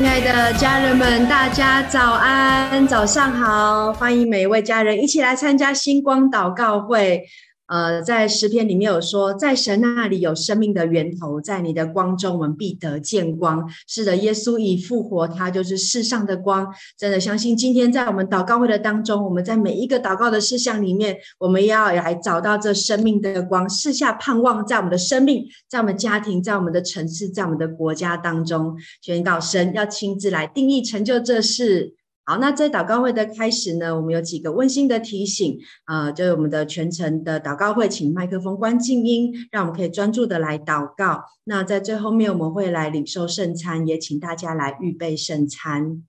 亲爱的家人们，大家早安，早上好！欢迎每一位家人一起来参加星光祷告会。呃，在诗篇里面有说，在神那里有生命的源头，在你的光中，我们必得见光。是的，耶稣已复活，他就是世上的光。真的相信，今天在我们祷告会的当中，我们在每一个祷告的事项里面，我们要来找到这生命的光，四下盼望，在我们的生命，在我们家庭，在我们的城市，在我们的国家当中，宣告神要亲自来定义成就这事。好，那在祷告会的开始呢，我们有几个温馨的提醒啊、就是我们的全程的祷告会，请麦克风关静音，让我们可以专注的来祷告。那在最后面，我们会来领受圣餐，也请大家来预备圣餐。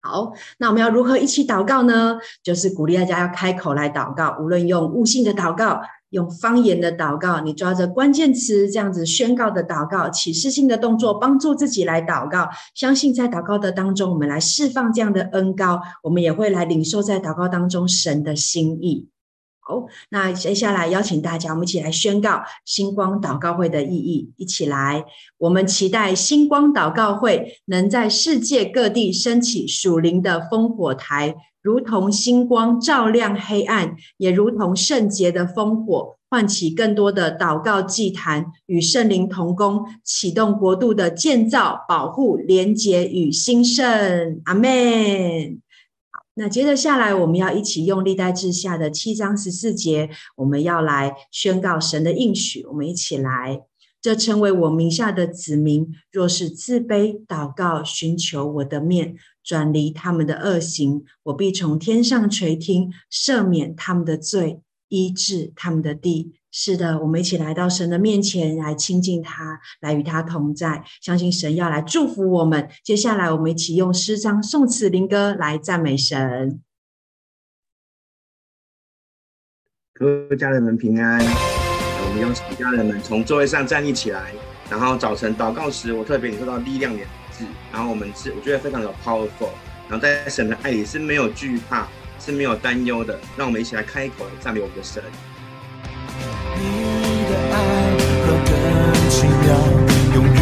好，那我们要如何一起祷告呢？就是鼓励大家要开口来祷告，无论用悟性的祷告。用方言的祷告，你抓着关键词这样子宣告的祷告，启示性的动作，帮助自己来祷告。相信在祷告的当中，我们来释放这样的恩膏，我们也会来领受在祷告当中神的心意。好，那接下来邀请大家，我们一起来宣告星光祷告会的意义。一起来，我们期待星光祷告会能在世界各地升起属灵的烽火台。如同星光照亮黑暗，也如同圣洁的烽火，唤起更多的祷告祭坛，与圣灵同工，启动国度的建造、保护、连结与兴盛。阿门。好，那接着下来，我们要一起用历代志下的七章十四节，我们要来宣告神的应许。我们一起来，这称为我名下的子民，若是自卑祷告，寻求我的面。转离他们的恶行，我必从天上垂听，赦免他们的罪，医治他们的地。是的，我们一起来到神的面前，来亲近他，来与他同在。相信神要来祝福我们。接下来，我们一起用诗章、颂词、灵歌来赞美神。各位家人们平安。我们邀请家人们从座位上站立起来，然后早晨祷告时，我特别领受到力量点。然后我们是，我觉得非常的 powerful。然后在神的爱里是没有惧怕，是没有担忧的。让我们一起来开口赞美我们的神。你的爱何等奇妙，永远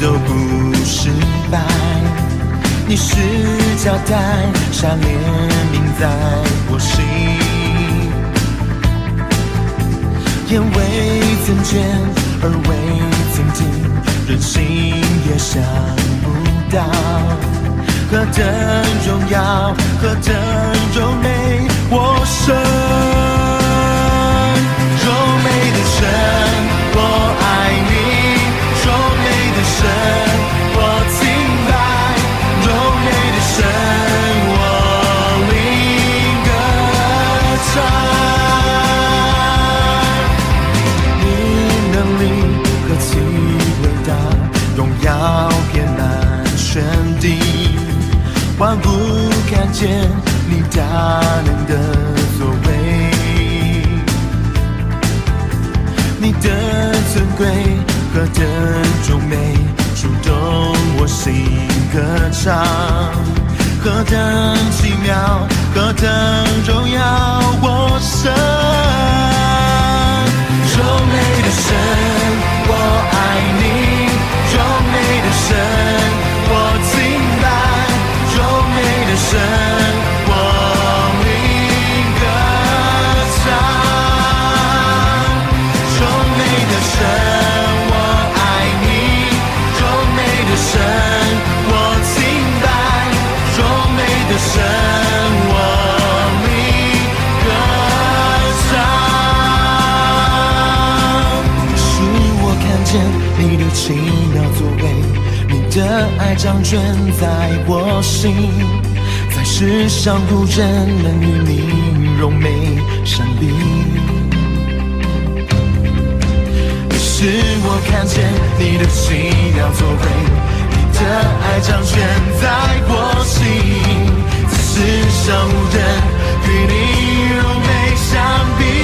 都不失败。你是胶带，下怜悯在我心，眼未曾见，耳未曾经任性也想不到，何等荣耀，何等柔美，我生柔美的神，我爱你，柔美的神。见你大能的作为，你的尊贵和等荣美，触动我心歌唱，何等奇妙，何等荣耀，我神，柔美的神，我爱你，圣，我命歌唱。柔美的神，我爱你。柔美的神，我敬拜。柔美的神，我命歌唱。是我看见你的奇妙作为，你的爱掌存在我心。世上无人能与你容美相比。于是我看见你的奇妙作为，你的爱掌权在我心，在世上无人与你容美相比。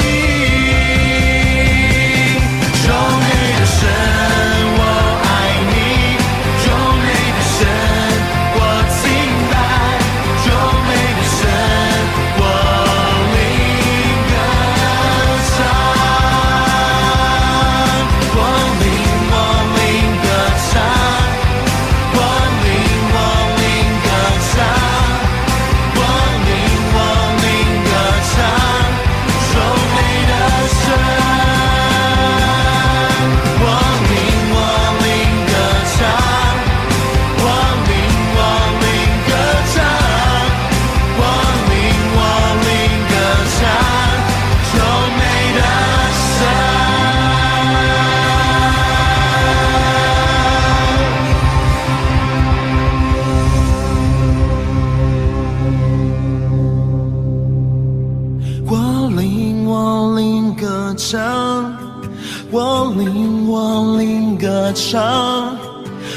唱，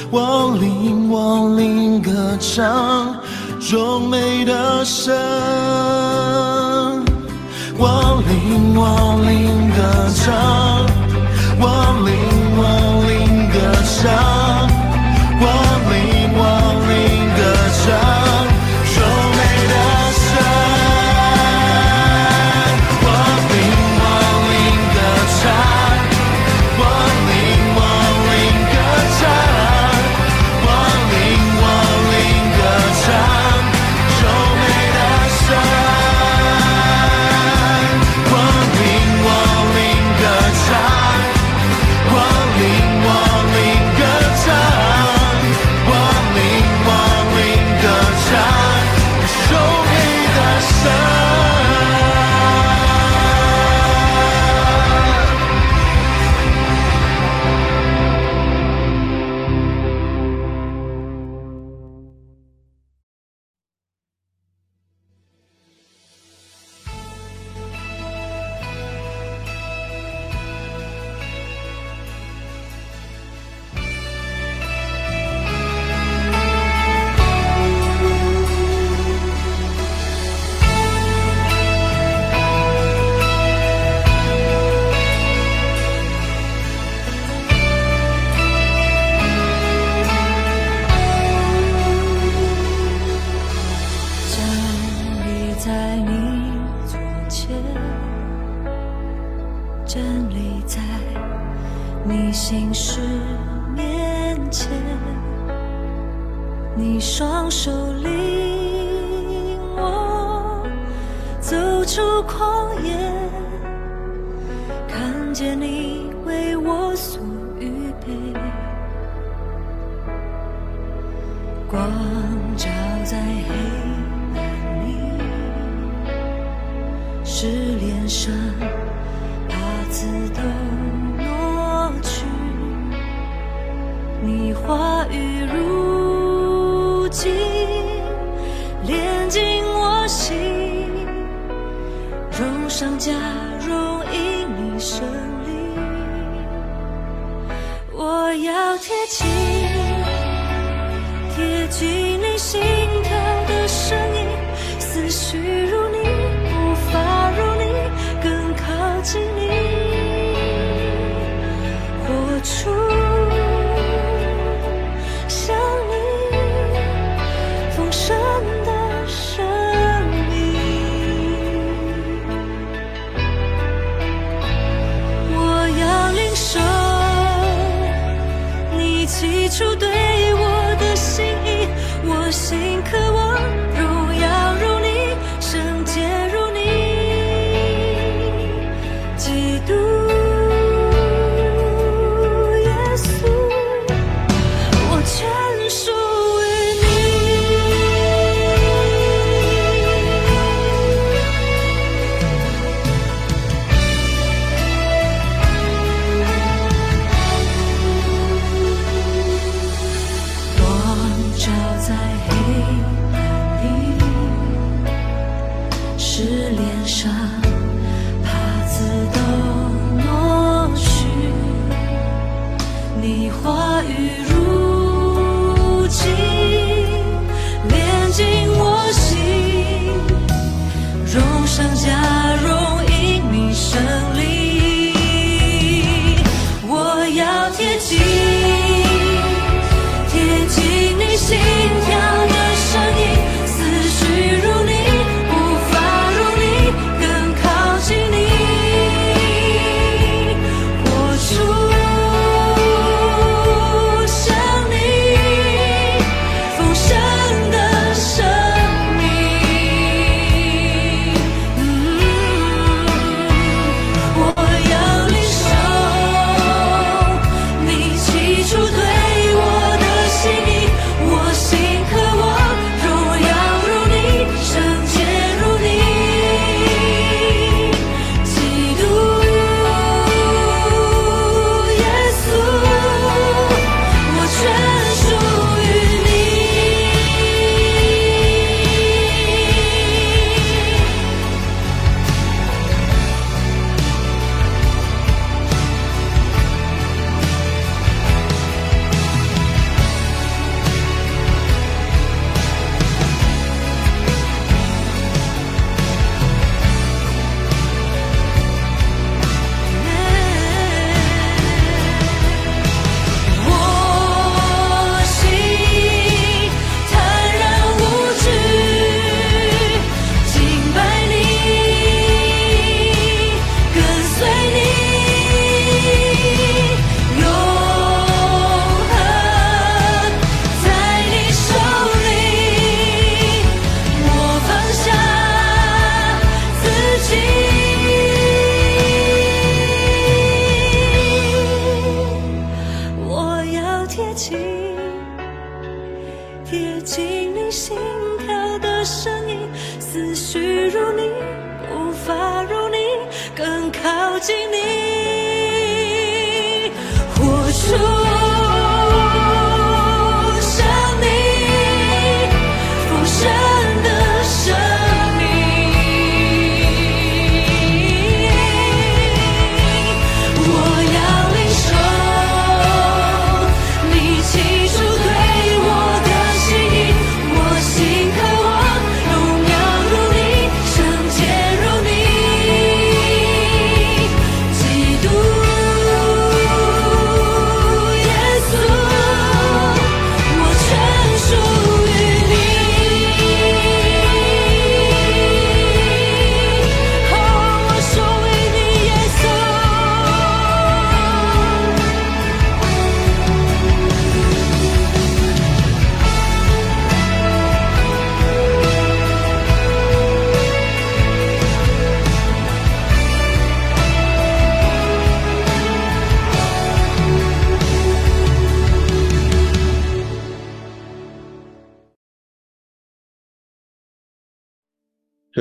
我领我领歌唱，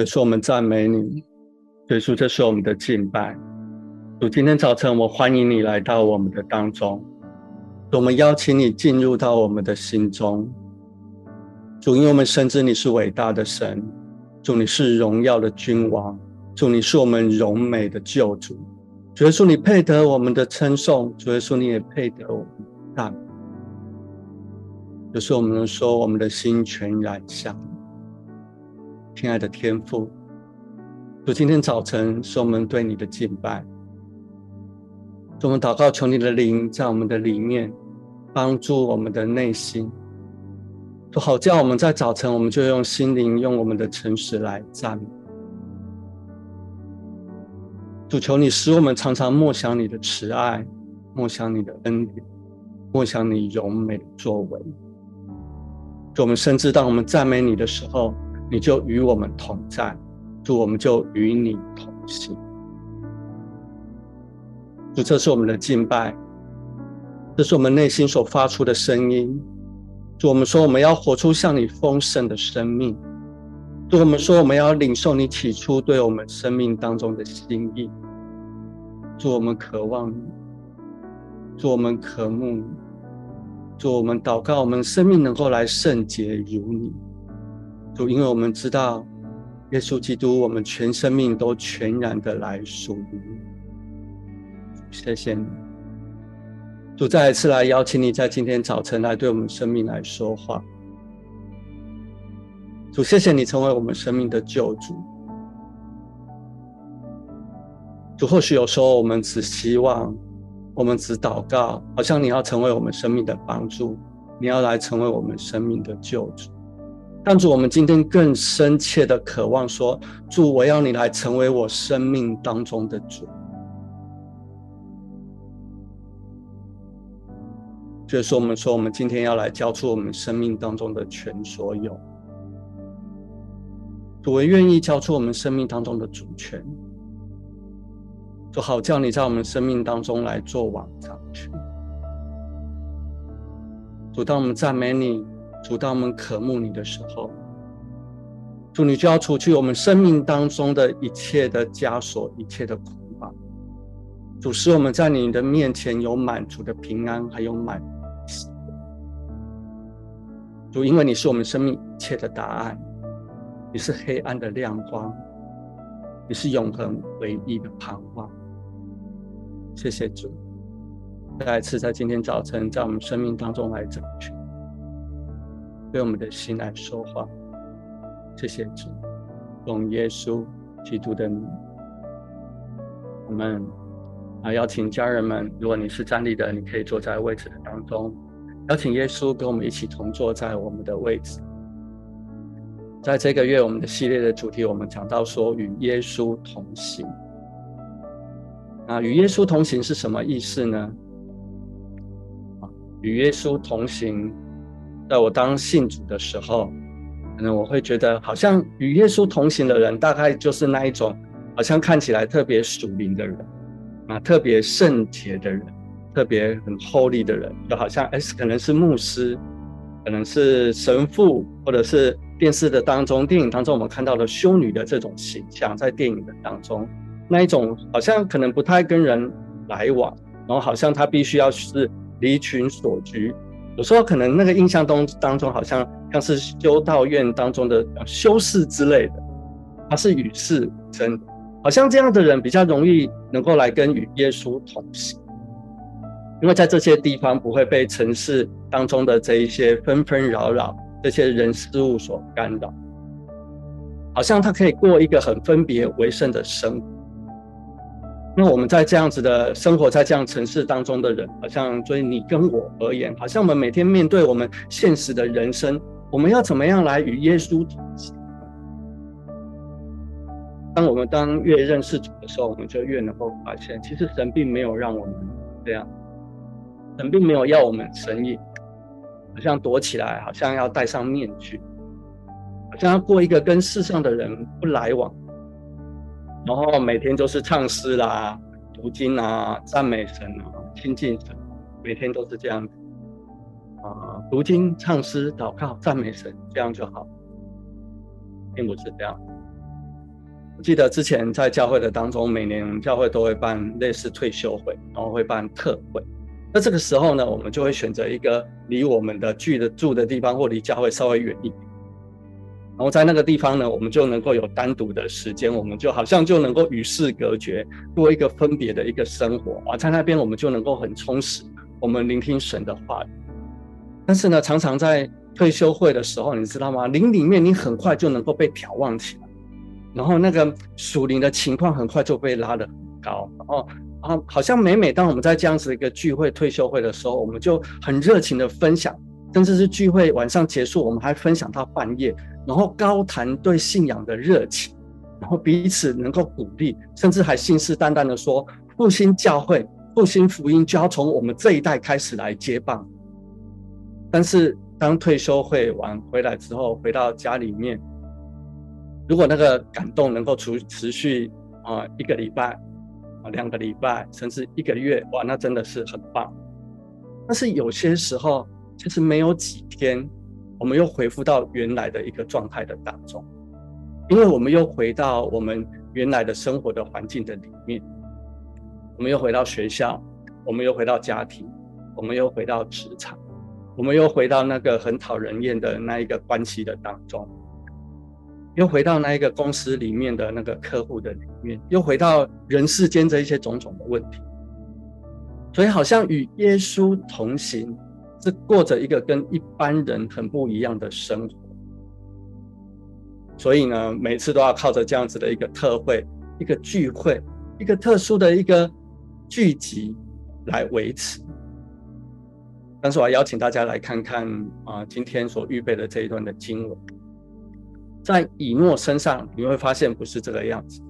以说，我们赞美你。所以说，这是我们的敬拜。主，今天早晨，我欢迎你来到我们的当中。我们邀请你进入到我们的心中。主，因为我们深知你是伟大的神。主，你是荣耀的君王。主，你是我们荣美的救主。主耶稣，你配得我们的称颂。主耶稣，你也配得我们的赞美。就是我们能说，我们的心全然向你。亲爱的天父，主，今天早晨是我们对你的敬拜。我们祷告，求你的灵在我们的里面帮助我们的内心，主，好叫我们在早晨，我们就用心灵、用我们的诚实来赞美。主，求你使我们常常默想你的慈爱，默想你的恩典，默想你荣美的作为。主，我们深知当我们赞美你的时候，你就与我们同在，主，我们就与你同行。主，这是我们的敬拜，这是我们内心所发出的声音。主，我们说我们要活出像你丰盛的生命。主，我们说我们要领受你起初对我们生命当中的心意。主，我们渴望你，主，我们渴慕你，主，我们祷告，我们生命能够来圣洁如你。主，因为我们知道，耶稣基督，我们全生命都全然的来属于你。谢谢你，主，再一次来邀请你在今天早晨来对我们生命来说话。主，谢谢你成为我们生命的救主。主，或许有时候我们只希望，我们只祷告，好像你要成为我们生命的帮助，你要来成为我们生命的救主。但主，我们今天更深切的渴望说：主，我要你来成为我生命当中的主。就是我们说，我们今天要来交出我们生命当中的全所有。主，我愿意交出我们生命当中的主权，就好叫你在我们生命当中来做王掌权。主，当我们赞美你。主，当我们渴慕你的时候，主，你就要除去我们生命当中的一切的枷锁、一切的捆绑。主，使我们在你的面前有满足的平安，还有满足。主，因为你是我们生命一切的答案，你是黑暗的亮光，你是永恒唯一的盼望。谢谢主，再一次在今天早晨，在我们生命当中来掌权。对我们的心来说话，谢谢主，奉耶稣基督的名，我们啊邀请家人们，如果你是站立的，你可以坐在位置的当中，邀请耶稣跟我们一起同坐在我们的位置。在这个月我们的系列的主题，我们讲到说与耶稣同行。啊，与耶稣同行是什么意思呢？啊，与耶稣同行。在我当信主的时候，可能我会觉得，好像与耶稣同行的人，大概就是那一种，好像看起来特别属灵的人，啊，特别圣洁的人，特别很 holy 的人，就好像哎，可能是牧师，可能是神父，或者是电视的当中、电影当中我们看到的修女的这种形象，在电影的当中，那一种好像可能不太跟人来往，然后好像他必须要是离群索居，有时候可能那个印象当当中好像像是修道院当中的修士之类的，他是与世无争，好像这样的人比较容易能够来跟与耶稣同行。因为在这些地方不会被城市当中的这一些纷纷扰扰、这些人事物所干扰，好像他可以过一个很分别为圣的生活。那我们在这样子的生活在这样城市当中的人，好像对于你跟我而言，好像我们每天面对我们现实的人生，我们要怎么样来与耶稣同行？当我们当越认识主的时候，我们就越能够发现，其实神并没有让我们这样。神并没有要我们神隐，好像躲起来，好像要戴上面具，好像要过一个跟世上的人不来往，然后每天都是唱诗啦、读经啊、赞美神啊、亲近神，每天都是这样子啊，读经、唱诗、祷告、赞美神，这样就好，并不是这样。我记得之前在教会的当中，每年教会都会办类似退休会，然后会办特会。那这个时候呢，我们就会选择一个离我们的聚的住的地方，或离教会稍微远一点。然后在那个地方呢，我们就能够有单独的时间，我们就好像就能够与世隔绝，过一个分别的一个生活啊。在那边，我们就能够很充实，我们聆听神的话语。但是呢，常常在退休会的时候，你知道吗？灵里面你很快就能够被眺望起来，然后那个属灵的情况很快就被拉得很高，然后。啊，好像每每当我们在这样子的一个聚会、退休会的时候，我们就很热情的分享，甚至是聚会晚上结束，我们还分享到半夜，然后高谈对信仰的热情，然后彼此能够鼓励，甚至还信誓旦旦的说，复兴教会、复兴福音就要从我们这一代开始来接棒。但是当退休会完回来之后，回到家里面，如果那个感动能够持持续啊一个礼拜。啊，两个礼拜甚至一个月，哇，那真的是很棒。但是有些时候，其实没有几天，我们又恢复到原来的一个状态的当中，因为我们又回到我们原来的生活的环境的里面，我们又回到学校，我们又回到家庭，我们又回到职场，我们又回到那个很讨人厌的那一个关系的当中。又回到那一个公司里面的那个客户的里面，又回到人世间这一些种种的问题，所以好像与耶稣同行，是过着一个跟一般人很不一样的生活。所以呢，每次都要靠着这样子的一个特会、一个聚会、一个特殊的一个聚集来维持。但是我要邀请大家来看看啊，今天所预备的这一段的经文。在以诺身上，你会发现不是这个样子。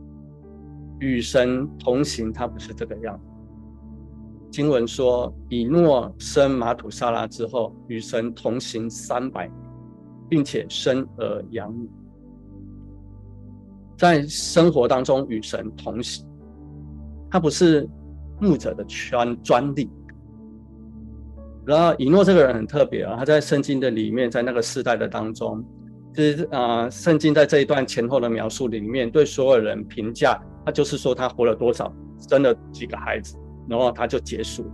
与神同行，他不是这个样子。经文说，以诺生马土沙拉之后，与神同行三百年，并且生儿养女。在生活当中与神同行，他不是牧者的专专利。然后以诺这个人很特别啊，他在圣经的里面，在那个世代的当中。就是啊，圣经在这一段前后的描述里面，对所有人评价，他就是说他活了多少，生了几个孩子，然后他就结束。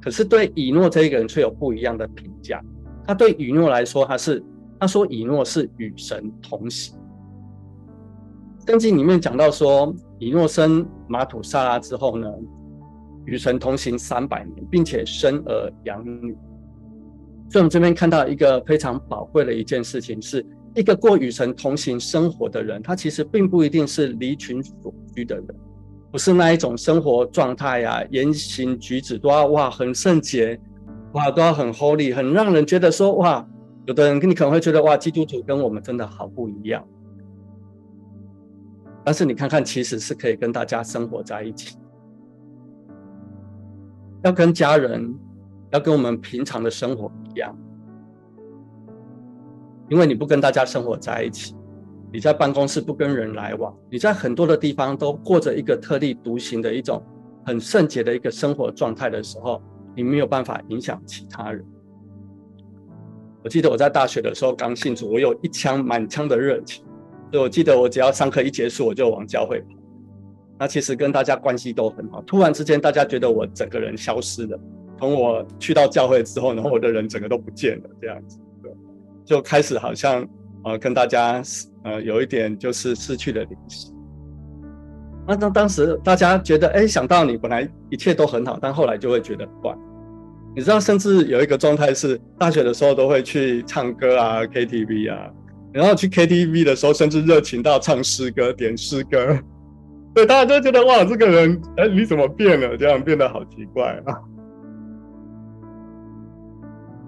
可是对以诺这一个人却有不一样的评价。他对以诺来说，他是他说以诺是与神同行。圣经里面讲到说，以诺生马土萨拉之后呢，与神同行三百年，并且生儿养女。所以，我们这边看到一个非常宝贵的一件事情，是一个过与神同行生活的人，他其实并不一定是离群所居的人，不是那一种生活状态呀、言行举止都要哇很圣洁，哇都要很 holy，很让人觉得说哇，有的人跟你可能会觉得哇，基督徒跟我们真的好不一样。但是你看看，其实是可以跟大家生活在一起，要跟家人。要跟我们平常的生活一样，因为你不跟大家生活在一起，你在办公室不跟人来往，你在很多的地方都过着一个特立独行的一种很圣洁的一个生活状态的时候，你没有办法影响其他人。我记得我在大学的时候刚信主，我有一腔满腔的热情，所以我记得我只要上课一结束，我就往教会跑。那其实跟大家关系都很好。突然之间，大家觉得我整个人消失了。从我去到教会之后，然后我的人整个都不见了，这样子，对，就开始好像呃跟大家呃有一点就是失去了联系。那当当时大家觉得，哎，想到你本来一切都很好，但后来就会觉得怪。你知道，甚至有一个状态是，大学的时候都会去唱歌啊，KTV 啊，然后去 KTV 的时候，甚至热情到唱诗歌、点诗歌，对，大家就觉得哇，这个人，哎，你怎么变了？这样变得好奇怪啊。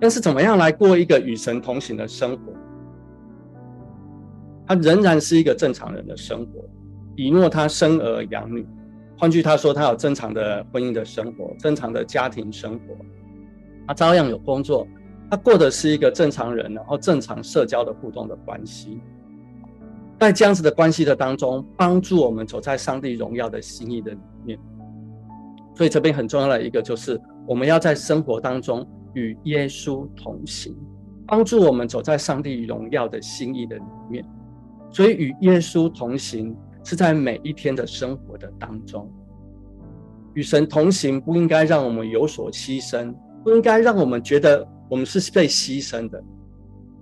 但是怎么样来过一个与神同行的生活？他仍然是一个正常人的生活。以诺他生儿养女，换句他说，他有正常的婚姻的生活，正常的家庭生活。他照样有工作，他过的是一个正常人，然后正常社交的互动的关系，在这样子的关系的当中，帮助我们走在上帝荣耀的心意的里面。所以这边很重要的一个就是，我们要在生活当中与耶稣同行，帮助我们走在上帝荣耀的心意的里面。所以与耶稣同行是在每一天的生活的当中，与神同行不应该让我们有所牺牲。不应该让我们觉得我们是被牺牲的。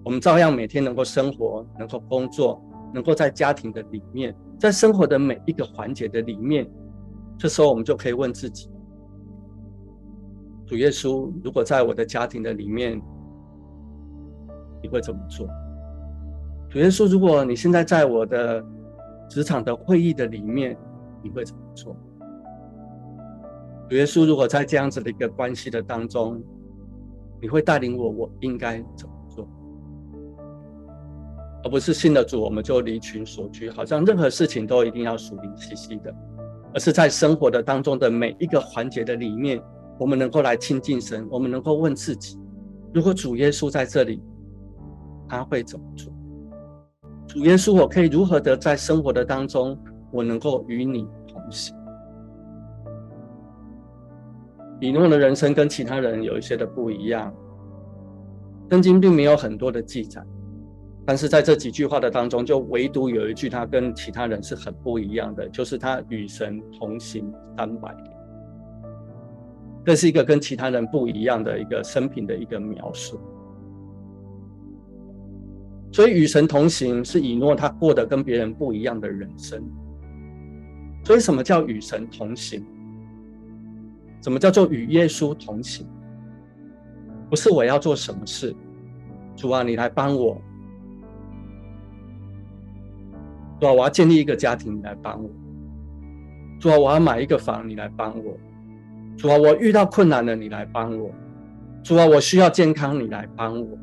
我们照样每天能够生活，能够工作，能够在家庭的里面，在生活的每一个环节的里面，这时候我们就可以问自己：主耶稣，如果在我的家庭的里面，你会怎么做？主耶稣，如果你现在在我的职场的会议的里面，你会怎么做？主耶稣，如果在这样子的一个关系的当中，你会带领我，我应该怎么做？而不是信了主，我们就离群索居，好像任何事情都一定要属灵气息的，而是在生活的当中的每一个环节的里面，我们能够来亲近神，我们能够问自己：如果主耶稣在这里，他会怎么做？主耶稣，我可以如何的在生活的当中，我能够与你同行？以诺的人生跟其他人有一些的不一样，圣经并没有很多的记载，但是在这几句话的当中，就唯独有一句他跟其他人是很不一样的，就是他与神同行三百年。这是一个跟其他人不一样的一个生平的一个描述。所以与神同行是以诺他过得跟别人不一样的人生。所以什么叫与神同行？什么叫做与耶稣同行？不是我要做什么事，主啊，你来帮我。主啊，我要建立一个家庭，你来帮我。主啊，我要买一个房，你来帮我。主啊，我遇到困难了，你来帮我。主啊，我需要健康，你来帮我。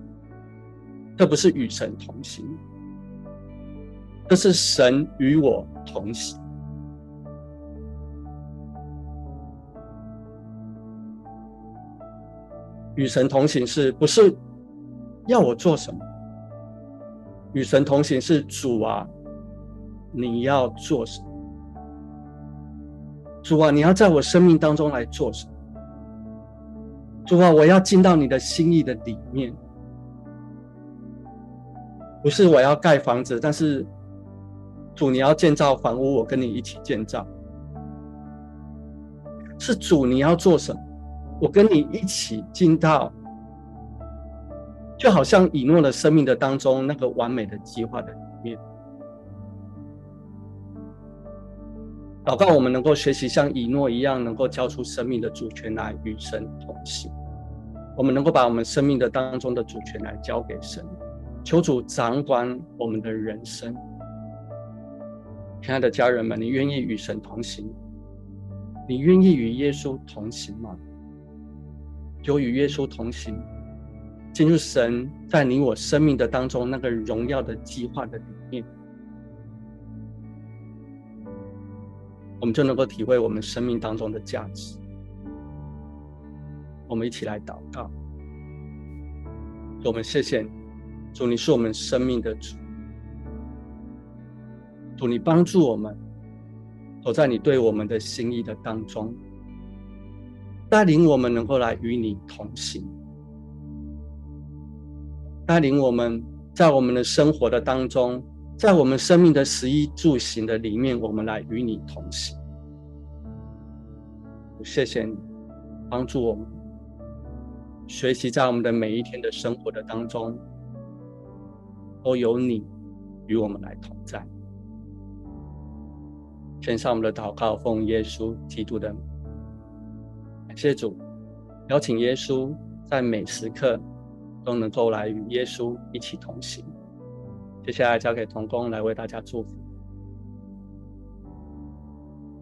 这不是与神同行，这是神与我同行。与神同行是不是要我做什么？与神同行是主啊，你要做什么？主啊，你要在我生命当中来做什么？主啊，我要进到你的心意的里面。不是我要盖房子，但是主你要建造房屋，我跟你一起建造。是主你要做什么？我跟你一起进到，就好像以诺的生命的当中那个完美的计划的里面。祷告，我们能够学习像以诺一样，能够交出生命的主权来与神同行。我们能够把我们生命的当中的主权来交给神，求主掌管我们的人生。亲爱的家人们，你愿意与神同行？你愿意与耶稣同行吗？有与耶稣同行，进入神在你我生命的当中那个荣耀的计划的里面，我们就能够体会我们生命当中的价值。我们一起来祷告，我们谢谢你，主，你是我们生命的主，主，你帮助我们走在你对我们的心意的当中。带领我们能够来与你同行，带领我们在我们的生活的当中，在我们生命的食衣住行的里面，我们来与你同行。谢谢你帮助我们学习，在我们的每一天的生活的当中，都有你与我们来同在。献上我们的祷告，奉耶稣基督的。感谢主，邀请耶稣在每时刻都能够来与耶稣一起同行。接下来交给同工来为大家祝福。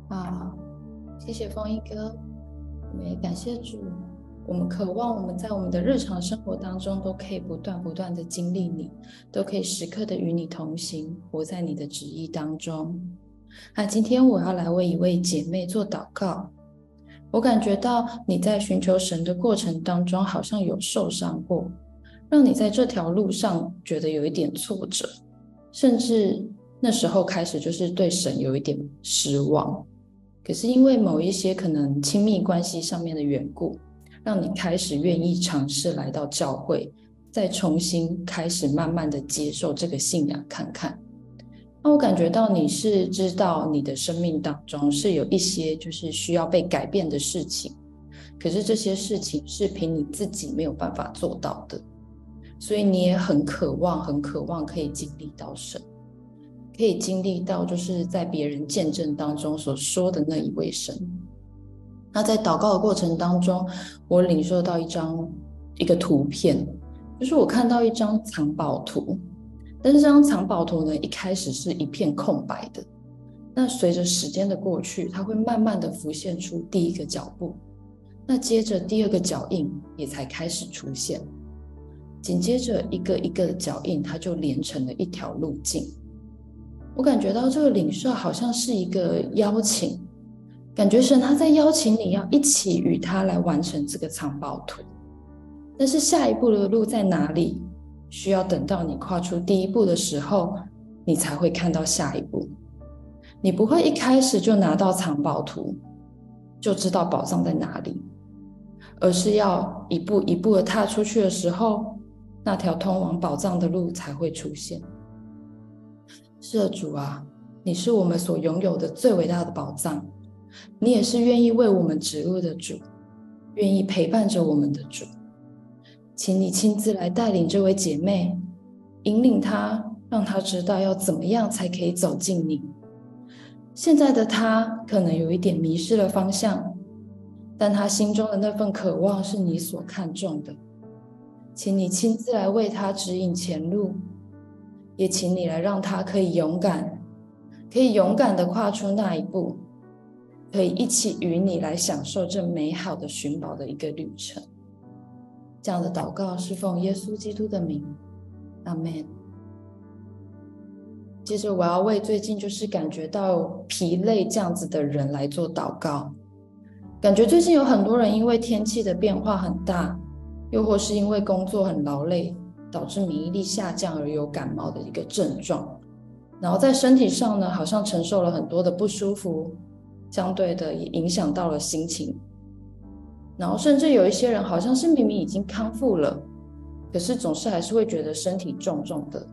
好，谢谢丰一哥，我们也感谢主。我们渴望我们在我们的日常生活当中都可以不断不断的经历你，都可以时刻的与你同行，活在你的旨意当中。那今天我要来为一位姐妹做祷告。我感觉到你在寻求神的过程当中，好像有受伤过，让你在这条路上觉得有一点挫折，甚至那时候开始就是对神有一点失望。可是因为某一些可能亲密关系上面的缘故，让你开始愿意尝试来到教会，再重新开始慢慢的接受这个信仰看看。那我感觉到你是知道你的生命当中是有一些就是需要被改变的事情，可是这些事情是凭你自己没有办法做到的，所以你也很渴望、很渴望可以经历到神，可以经历到就是在别人见证当中所说的那一位神。那在祷告的过程当中，我领受到一张一个图片，就是我看到一张藏宝图。但是这张藏宝图呢，一开始是一片空白的。那随着时间的过去，它会慢慢的浮现出第一个脚步，那接着第二个脚印也才开始出现，紧接着一个一个的脚印，它就连成了一条路径。我感觉到这个领受好像是一个邀请，感觉神他在邀请你要一起与他来完成这个藏宝图。但是下一步的路在哪里？需要等到你跨出第一步的时候，你才会看到下一步。你不会一开始就拿到藏宝图，就知道宝藏在哪里，而是要一步一步的踏出去的时候，那条通往宝藏的路才会出现。是的，主啊，你是我们所拥有的最伟大的宝藏，你也是愿意为我们指路的主，愿意陪伴着我们的主。请你亲自来带领这位姐妹，引领她，让她知道要怎么样才可以走进你。现在的她可能有一点迷失了方向，但她心中的那份渴望是你所看重的。请你亲自来为她指引前路，也请你来让她可以勇敢，可以勇敢地跨出那一步，可以一起与你来享受这美好的寻宝的一个旅程。这样的祷告是奉耶稣基督的名，阿门。接着我要为最近就是感觉到疲累这样子的人来做祷告。感觉最近有很多人因为天气的变化很大，又或是因为工作很劳累，导致免疫力下降而有感冒的一个症状。然后在身体上呢，好像承受了很多的不舒服，相对的也影响到了心情。然后甚至有一些人，好像是明明已经康复了，可是总是还是会觉得身体重重的，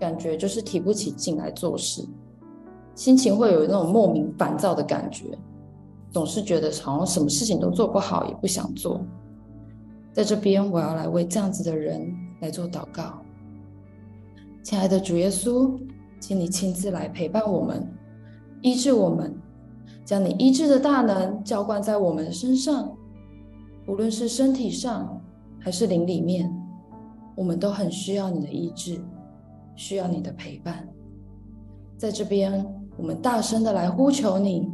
感觉就是提不起劲来做事，心情会有那种莫名烦躁的感觉，总是觉得好像什么事情都做不好，也不想做。在这边，我要来为这样子的人来做祷告。亲爱的主耶稣，请你亲自来陪伴我们，医治我们，将你医治的大能浇灌在我们身上。无论是身体上还是灵里面，我们都很需要你的医治，需要你的陪伴。在这边，我们大声的来呼求你，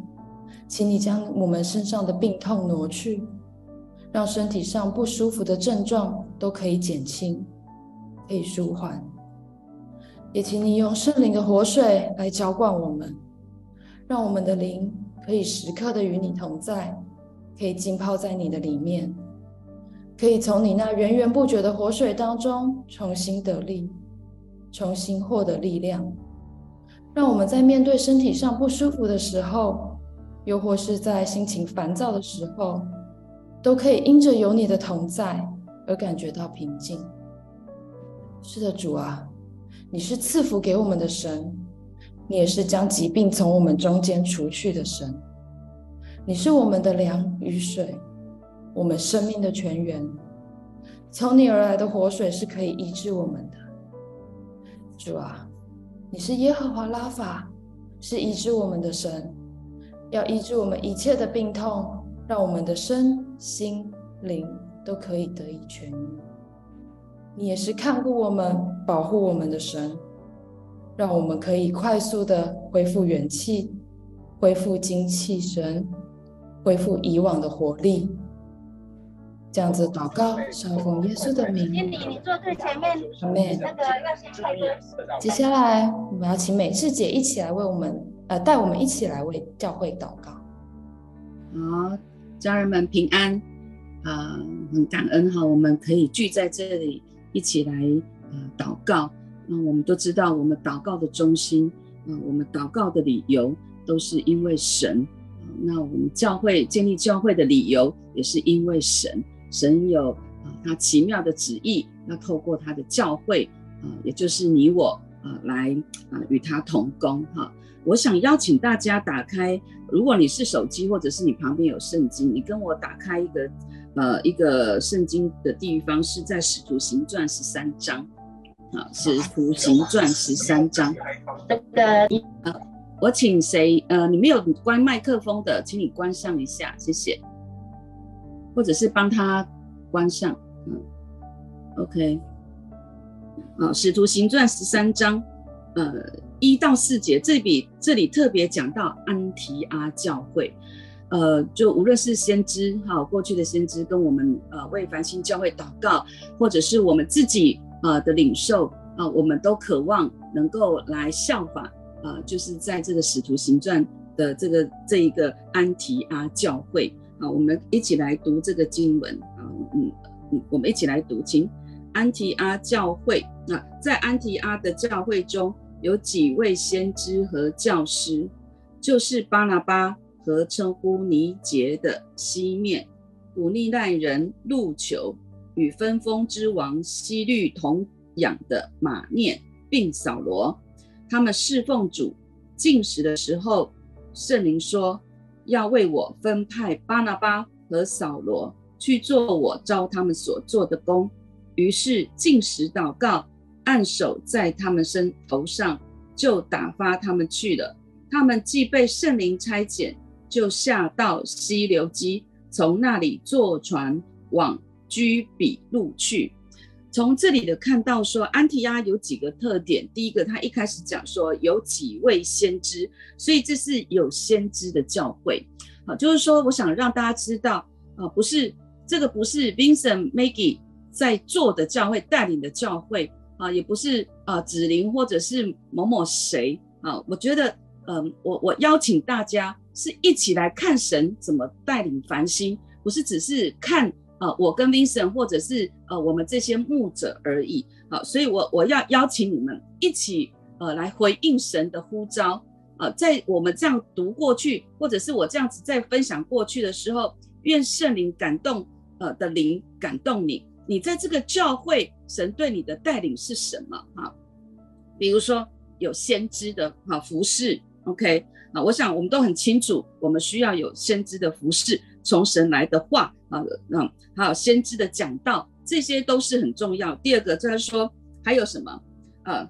请你将我们身上的病痛挪去，让身体上不舒服的症状都可以减轻，可以舒缓。也请你用圣灵的活水来浇灌我们，让我们的灵可以时刻的与你同在。可以浸泡在你的里面，可以从你那源源不绝的活水当中重新得力，重新获得力量，让我们在面对身体上不舒服的时候，又或是在心情烦躁的时候，都可以因着有你的同在而感觉到平静。是的，主啊，你是赐福给我们的神，你也是将疾病从我们中间除去的神。你是我们的粮与水，我们生命的泉源。从你而来的活水是可以医治我们的。主啊，你是耶和华拉法，是医治我们的神，要医治我们一切的病痛，让我们的身心灵都可以得以痊愈。你也是看顾我们、保护我们的神，让我们可以快速的恢复元气，恢复精气神，恢复以往的活力。这样子祷告，是奉耶稣的名。经理，你坐最前面。阿门。那个要先开歌。接下来，我们要请美智姐一起来为我们，呃，带我们一起来为教会祷告。好，家人们平安。啊、呃，很感恩哈，我们可以聚在这里。一起来呃祷告，那我们都知道，我们祷告的中心，啊，我们祷告的理由都是因为神，啊，那我们教会建立教会的理由也是因为神，神有啊他奇妙的旨意，要透过他的教会，啊，也就是你我啊来啊与他同工哈。我想邀请大家打开，如果你是手机或者是你旁边有圣经，你跟我打开一个。呃，一个圣经的地方是在《使徒行传》十三章，啊，《使徒行传》十三章。这个，呃，我请谁？呃，你没有关麦克风的，请你关上一下，谢谢。或者是帮他关上，嗯，OK。啊，《使徒行传》十三章，呃，一到四节，这里这里特别讲到安提阿教会。呃，就无论是先知哈，过去的先知跟我们呃为繁星教会祷告，或者是我们自己呃的领袖啊、呃，我们都渴望能够来效法啊、呃，就是在这个使徒行传的这个这一个安提阿教会啊、我们一起来读这个经文啊，嗯嗯，我们一起来读经。安提阿教会啊、在安提阿的教会中有几位先知和教师，就是巴拿巴。和称呼尼结的西面，古利奈人路求，与分封之王希律同养的马念，并扫罗，他们侍奉主，进食的时候，圣灵说要为我分派巴拿巴和扫罗去做我招他们所做的工，于是进食祷告，按手在他们身头上，就打发他们去了。他们既被圣灵差遣。就下到西流基，从那里坐船往居比路去。从这里的看到说，安提阿有几个特点。第一个，他一开始讲说有几位先知，所以这是有先知的教会。好，就是说，我想让大家知道，啊，不是这个不是 Vincent Maggie 在做的教会带领的教会啊，也不是啊子玲或者是某某谁啊。我觉得，嗯、我我邀请大家。是一起来看神怎么带领繁星，不是只是看、呃，我跟 Vincent 或者是呃我们这些牧者而已啊，所以我我要邀请你们一起呃来回应神的呼召、呃，在我们这样读过去，或者是我这样子在分享过去的时候，愿圣灵感动呃的灵感动你，你在这个教会神对你的带领是什么啊？比如说有先知的啊服侍，OK。啊，我想我们都很清楚，我们需要有先知的服侍，从神来的话啊，嗯，还有先知的讲道，这些都是很重要。第二个就是说，还有什么？啊，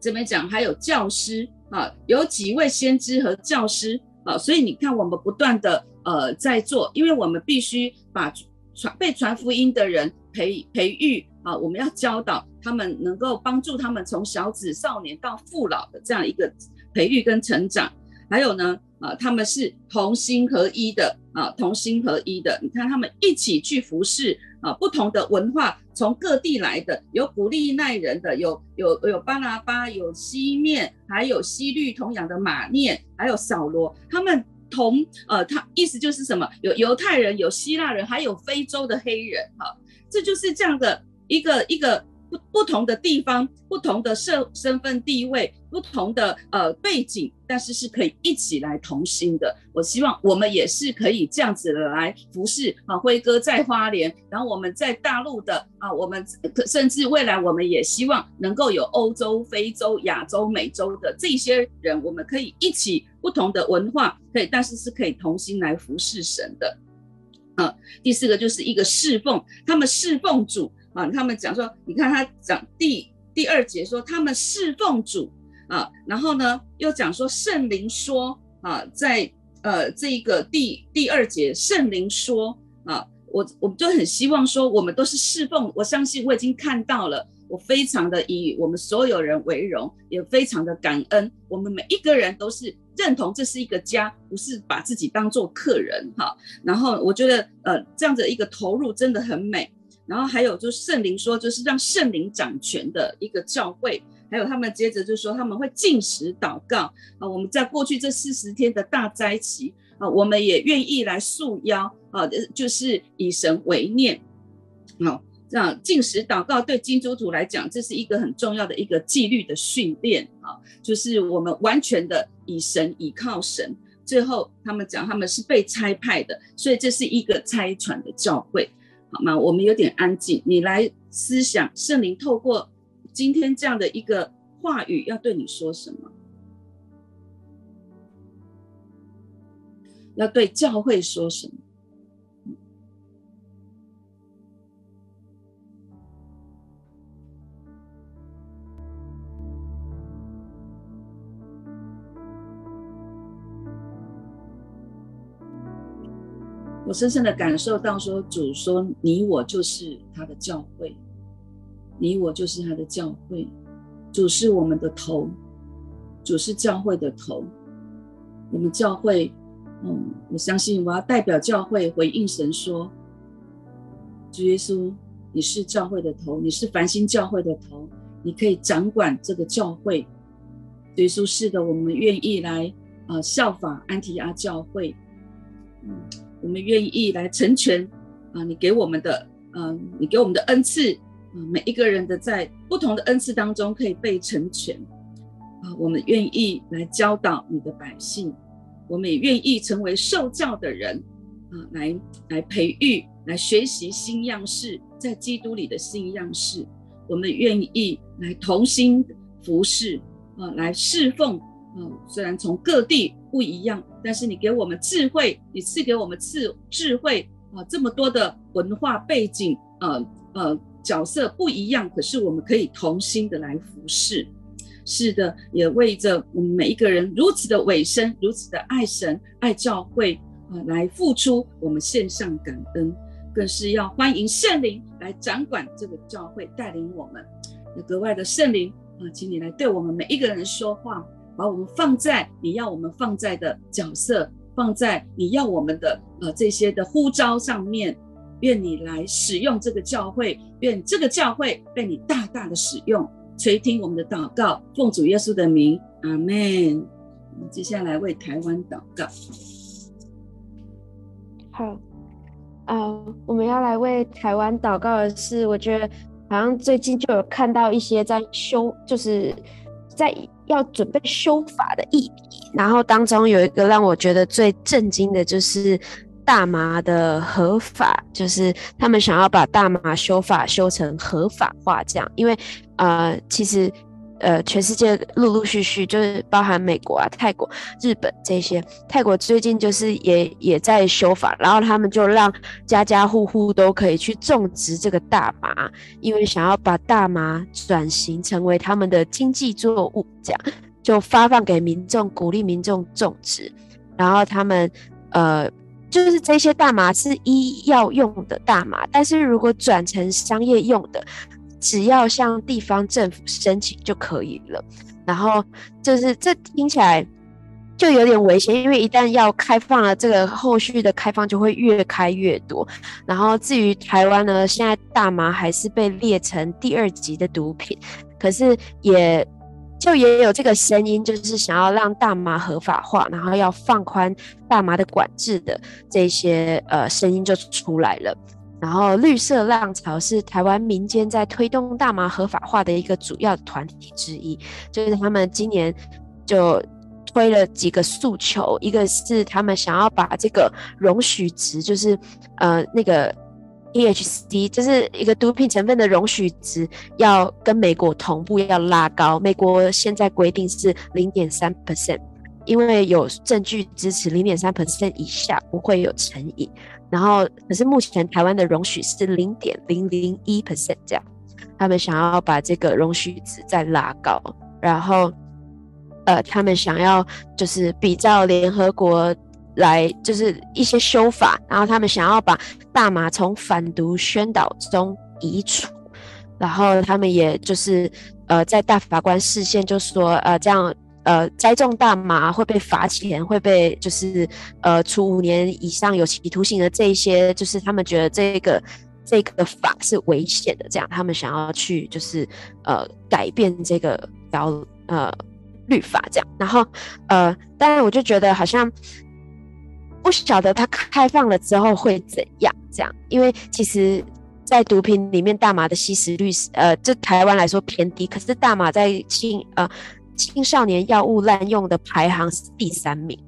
这边讲还有教师啊，有几位先知和教师啊，所以你看，我们不断的呃在做，因为我们必须把传被传福音的人培培育啊，我们要教导他们，能够帮助他们从小子少年到父老的这样一个。培育跟成长，还有呢，啊，他们是同心合一的啊，同心合一的。你看，他们一起去服侍啊，不同的文化，从各地来的，有古利奈人的，有有有巴拿巴，有西面，还有西律同养的马念，还有扫罗，他们同呃，他意思就是什么？有犹太人，有希腊人，还有非洲的黑人，哈、这就是这样的一个一个不不同的地方、不同的社身份地位、不同的呃背景，但是是可以一起来同心的。我希望我们也是可以这样子来服侍啊，辉哥在花莲，然后我们在大陆的啊，我们甚至未来我们也希望能够有欧洲、非洲、亚洲、美洲的这些人，我们可以一起不同的文化，可以但是是可以同心来服侍神的。啊，第四个就是一个侍奉，他们侍奉主。啊，他们讲说，你看他讲第第二节说他们侍奉主啊，然后呢又讲说圣灵说啊，在呃这一个第第二节圣灵说啊，我我们就很希望说我们都是侍奉，我相信我已经看到了，我非常的以我们所有人为荣，也非常的感恩，我们每一个人都是认同这是一个家，不是把自己当做客人哈，然后我觉得呃这样的一个投入真的很美。然后还有就是圣灵说，就是让圣灵掌权的一个教会。还有他们接着就说他们会禁食祷告啊。我们在过去这四十天的大灾期啊，我们也愿意来束腰啊，就是以神为念。好，这样禁食祷告对基督徒来讲，这是一个很重要的一个纪律的训练啊，就是我们完全的以神倚靠神。最后他们讲他们是被差派的，所以这是一个差传的教会。好吗？我们有点安静，你来思想圣灵透过今天这样的一个话语要对你说什么？要对教会说什么？我深深的感受到，说主说你我就是他的教会，你我就是他的教会，主是我们的头，主是教会的头。我们教会，嗯，我相信我要代表教会回应神说，主耶稣，你是教会的头，你是繁星教会的头，你可以掌管这个教会。主耶稣是的，我们愿意来啊、呃、效法安提阿教会，嗯。我们愿意来成全啊！你给我们的，嗯，你给我们的恩赐啊，每一个人的在不同的恩赐当中可以被成全啊。我们愿意来教导你的百姓，我们也愿意成为受教的人啊，来来培育、来学习新样式，在基督里的新样式。我们愿意来同心服侍啊，来侍奉。嗯，虽然从各地不一样，但是你给我们智慧，你赐给我们智智慧啊！这么多的文化背景，呃呃，角色不一样，可是我们可以同心的来服侍。是的，也为着我们每一个人如此的委身，如此的爱神、爱教会啊、来付出，我们献上感恩，更是要欢迎圣灵来掌管这个教会，带领我们。有格外的圣灵啊，请你来对我们每一个人说话。把我们放在你要我们放在的角色，放在你要我们的呃这些的呼召上面。愿你来使用这个教会，愿这个教会被你大大的使用，垂听我们的祷告，奉主耶稣的名，阿门。接下来为台湾祷告。好，呃，我们要来为台湾祷告的是，我觉得好像最近就有看到一些在修，就是在。要准备修法的意义，然后当中有一个让我觉得最震惊的，就是大麻的合法，就是他们想要把大麻修法修成合法化，这样，因为呃，其实。呃，全世界陆陆续续就是包含美国啊、泰国、日本这些。泰国最近就是也也在修法，然后他们就让家家户户都可以去种植这个大麻，因为想要把大麻转型成为他们的经济作物，这样就发放给民众，鼓励民众种植。然后他们呃，就是这些大麻是医药用的大麻，但是如果转成商业用的。只要向地方政府申请就可以了，然后就是这听起来就有点危险，因为一旦要开放了，这个后续的开放就会越开越多。然后至于台湾呢，现在大麻还是被列成第二级的毒品，可是也就也有这个声音，就是想要让大麻合法化，然后要放宽大麻的管制的这些呃声音就出来了。然后绿色浪潮是台湾民间在推动大麻合法化的一个主要团体之一，就是他们今年就推了几个诉求，一个是他们想要把这个容许值，就是呃那个。THC 就是一个毒品成分的容许值，要跟美国同步，要拉高。美国现在规定是零点三 percent，因为有证据支持零点三 percent 以下不会有成瘾。然后，可是目前台湾的容许是零点零零一 percent 这样，他们想要把这个容许值再拉高。然后，呃，他们想要就是比照联合国。来就是一些修法，然后他们想要把大麻从反毒宣导中移除，然后他们也就是呃在大法官视线就说呃这样呃栽种大麻会被罚钱，会被就是呃处五年以上有期徒刑的这一些，就是他们觉得这个这个法是危险的，这样他们想要去就是呃改变这个条呃律法这样，然后呃当然我就觉得好像。不晓得它开放了之后会怎样？这样，因为其实，在毒品里面，大麻的吸食率是呃，就台湾来说偏低。可是大麻在青呃青少年药物滥用的排行是第三名。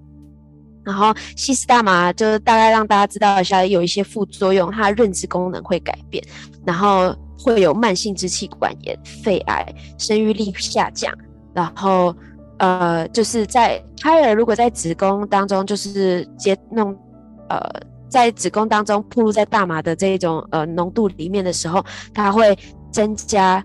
然后吸食大麻，就是大概让大家知道一下，有一些副作用，它的认知功能会改变，然后会有慢性支气管炎、肺癌、生育力下降，然后。呃，就是在胎儿如果在子宫当中，就是接弄，呃，在子宫当中暴露在大麻的这种呃浓度里面的时候，它会增加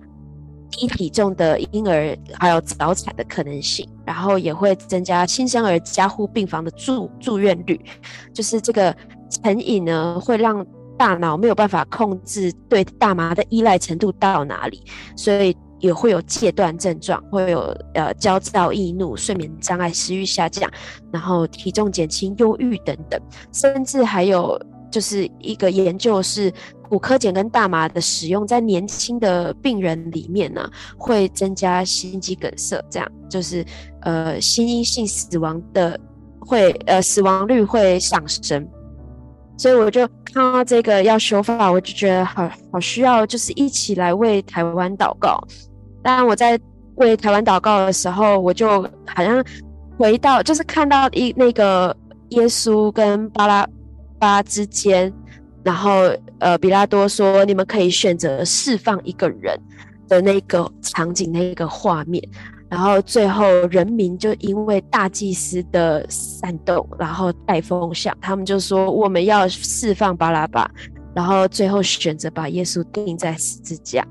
低体重的婴儿还有早产的可能性，然后也会增加新生儿加护病房的住住院率。就是这个成瘾呢，会让大脑没有办法控制对大麻的依赖程度到哪里，所以。也会有戒断症状，会有呃焦躁易怒、睡眠障碍、食欲下降，然后体重减轻、忧郁等等，甚至还有就是一个研究是，骨科碱跟大麻的使用在年轻的病人里面呢，会增加心肌梗塞，这样就是呃心因性死亡的会呃死亡率会上升，所以我就看到这个要修法，我就觉得好好需要，就是一起来为台湾祷告。当然，我在为台湾祷告的时候，我就好像回到，就是看到一那个耶稣跟巴拉巴之间，然后呃，比拉多说：“你们可以选择释放一个人的那个场景，那个画面。”然后最后人民就因为大祭司的煽动，然后带风向，他们就说：“我们要释放巴拉巴。”然后最后选择把耶稣钉在十字架。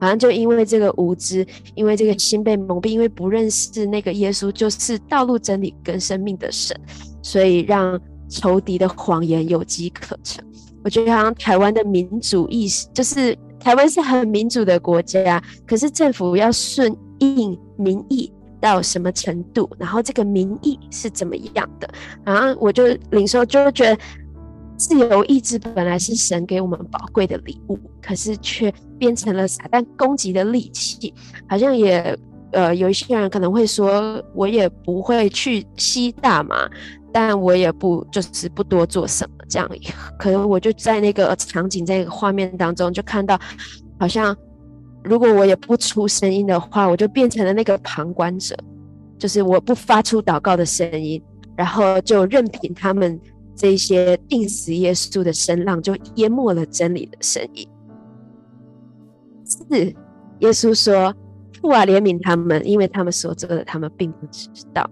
好像就因为这个无知，因为这个心被蒙蔽，因为不认识那个耶稣就是道路、真理跟生命的神，所以让仇敌的谎言有机可乘。我觉得好像台湾的民主意识，就是台湾是很民主的国家，可是政府要顺应民意到什么程度，然后这个民意是怎么样的，然后我就领受，就觉得。自由意志本来是神给我们宝贵的礼物，可是却变成了撒旦攻击的利器。好像也呃，有一些人可能会说，我也不会去吸大麻，但我也不就是不多做什么这样。可能我就在那个场景，在那个画面当中，就看到好像如果我也不出声音的话，我就变成了那个旁观者，就是我不发出祷告的声音，然后就任凭他们。这些定死耶稣的声浪就淹没了真理的声音。四，耶稣说：“父啊，怜悯他们，因为他们所做的，他们并不知道。”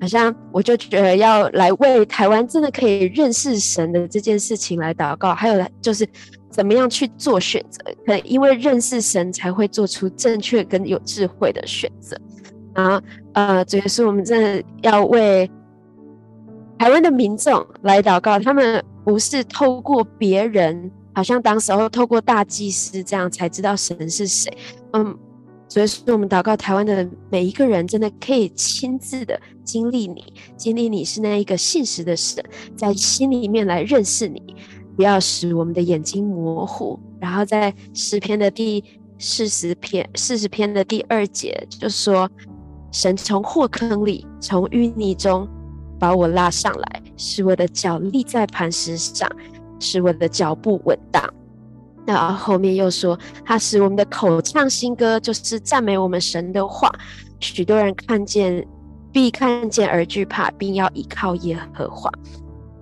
好像我就觉得要来为台湾真的可以认识神的这件事情来祷告，还有就是怎么样去做选择，可能因为认识神才会做出正确跟有智慧的选择。然后，呃，主耶稣，我们真的要为。台湾的民众来祷告，他们不是透过别人，好像当时候透过大祭司这样才知道神是谁。嗯，所以说我们祷告，台湾的每一个人真的可以亲自的经历你，经历你是那一个信实的神，在心里面来认识你，不要使我们的眼睛模糊。然后在诗篇的第四十篇，四十篇的第二节就说：神从祸坑里，从淤泥中。把我拉上来，使我的脚立在磐石上，使我的脚步稳当。那后面又说，他使我们的口唱新歌，就是赞美我们神的话。许多人看见，必看见而惧怕，并要依靠耶和华。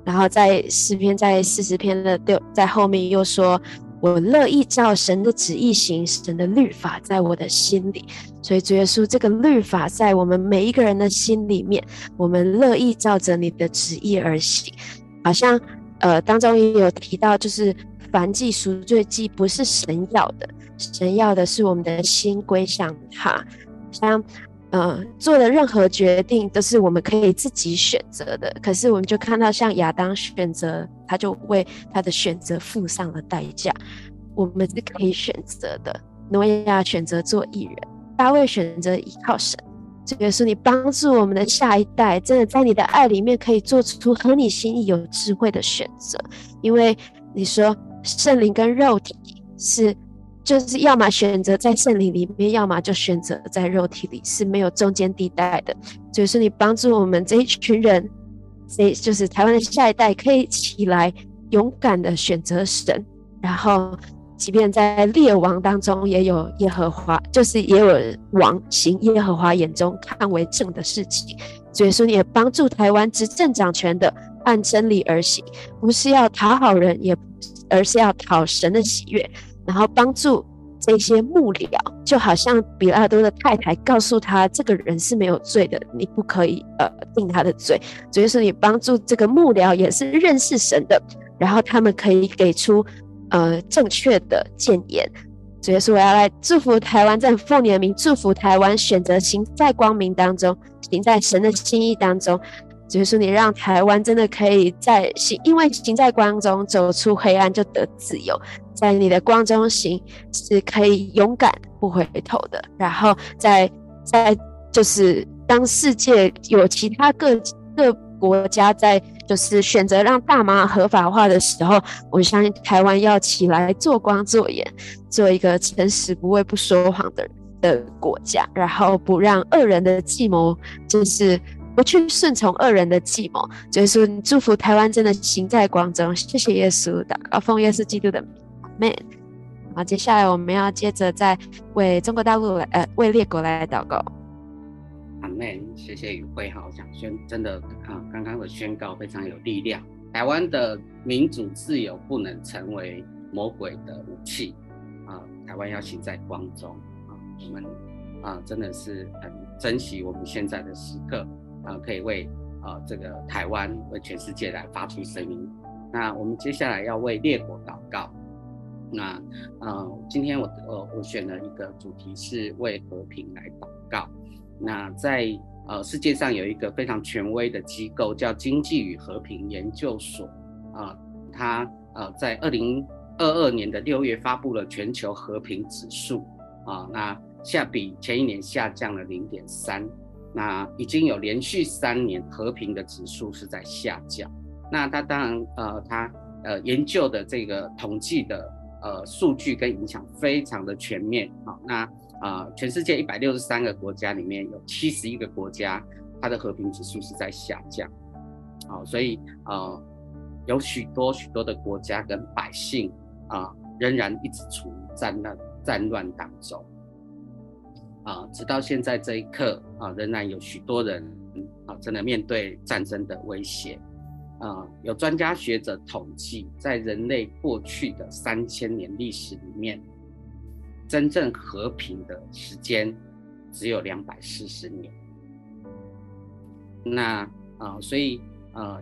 然后在诗篇，在四十篇的六，在后面又说，我乐意照神的旨意行，神的律法在我的心里。所以主耶稣，这个律法在我们每一个人的心里面，我们乐意照着你的旨意而行。好像呃当中也有提到，就是。燔祭、赎罪祭不是神要的，神要的是我们的心归向他。像呃做的任何决定都是我们可以自己选择的，可是我们就看到像亚当选择，他就为他的选择付上了代价。我们是可以选择的。挪亚选择做艺人，大卫选择依靠神。这个是你帮助我们的下一代，真的在你的爱里面可以做出合你心意、有智慧的选择，因为你说。圣灵跟肉体是，就是要么选择在圣灵里面，要么就选择在肉体里，是没有中间地带的。所以说你帮助我们这一群人，这就是台湾的下一代，可以起来勇敢的选择神。然后，即便在列王当中，也有耶和华，就是也有王行耶和华眼中看为正的事情。所以说，你也帮助台湾执政掌权的按真理而行，不是要讨好人，也。而是要讨神的喜悦，然后帮助这些幕僚，就好像比拉多的太太告诉他，这个人是没有罪的，你不可以呃定他的罪。所以说，你帮助这个幕僚也是认识神的，然后他们可以给出呃正确的建言。所以说，我要来祝福台湾，在奉你的名祝福台湾，选择行在光明当中，行在神的心意当中。就是你让台湾真的可以在行，因为行在光中，走出黑暗就得自由，在你的光中行是可以勇敢不回头的。然后在在就是当世界有其他各各国家在就是选择让大麻合法化的时候，我相信台湾要起来做光做眼，做一个诚实不为不说谎的的国家，然后不让恶人的计谋就是。不去顺从恶人的计谋，就是你祝福台湾真的行在光中。谢谢耶稣的，祷告奉耶稣基督的名，阿门。好，接下来我们要接着再为中国大陆来，呃，为列国来祷告。阿门。谢谢宇慧，好，想宣真的啊，刚刚的宣告非常有力量。台湾的民主自由不能成为魔鬼的武器啊！台湾要行在光中啊！我们啊，真的是很珍惜我们现在的时刻。啊，可以为啊这个台湾为全世界来发出声音。那我们接下来要为列国祷告。那呃，今天我我我选了一个主题是为和平来祷告。那在呃世界上有一个非常权威的机构叫经济与和平研究所啊，它呃在二零二二年的六月发布了全球和平指数啊，那下比前一年下降了零点三。那已经有连续三年和平的指数是在下降。那他当然，呃，他呃研究的这个统计的呃数据跟影响非常的全面。好，那啊、全世界一百六十三个国家里面有七十一个国家，它的和平指数是在下降。好，所以呃，有许多许多的国家跟百姓啊、仍然一直处于战乱战乱当中。啊，直到现在这一刻啊，仍然有许多人啊，真的面对战争的威胁。啊，有专家学者统计，在人类过去的三千年历史里面，真正和平的时间只有两百四十年。那啊，所以啊，